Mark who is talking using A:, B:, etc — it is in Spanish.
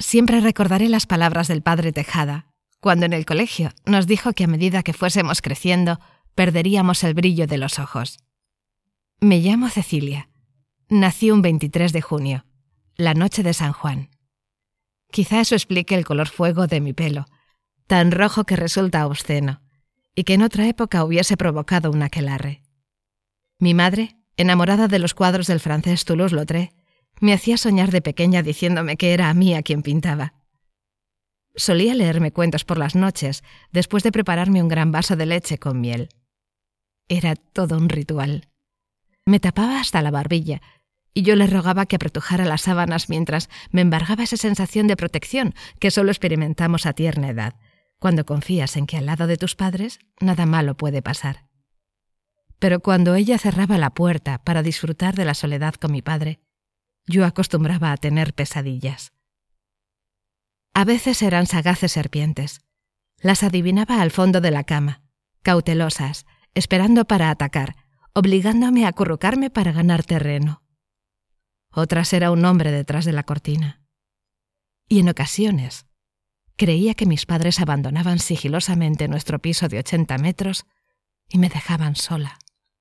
A: Siempre recordaré las palabras del padre Tejada, cuando en el colegio nos dijo que a medida que fuésemos creciendo, perderíamos el brillo de los ojos. Me llamo Cecilia. Nací un 23 de junio, la noche de San Juan. Quizá eso explique el color fuego de mi pelo, tan rojo que resulta obsceno, y que en otra época hubiese provocado un aquelarre. Mi madre, enamorada de los cuadros del francés Toulouse-Lautrec, me hacía soñar de pequeña diciéndome que era a mí a quien pintaba. Solía leerme cuentos por las noches, después de prepararme un gran vaso de leche con miel. Era todo un ritual. Me tapaba hasta la barbilla, y yo le rogaba que apretujara las sábanas mientras me embargaba esa sensación de protección que solo experimentamos a tierna edad, cuando confías en que al lado de tus padres nada malo puede pasar. Pero cuando ella cerraba la puerta para disfrutar de la soledad con mi padre, yo acostumbraba a tener pesadillas. A veces eran sagaces serpientes. Las adivinaba al fondo de la cama, cautelosas, esperando para atacar, obligándome a acurrucarme para ganar terreno. Otras era un hombre detrás de la cortina. Y en ocasiones creía que mis padres abandonaban sigilosamente nuestro piso de 80 metros y me dejaban sola.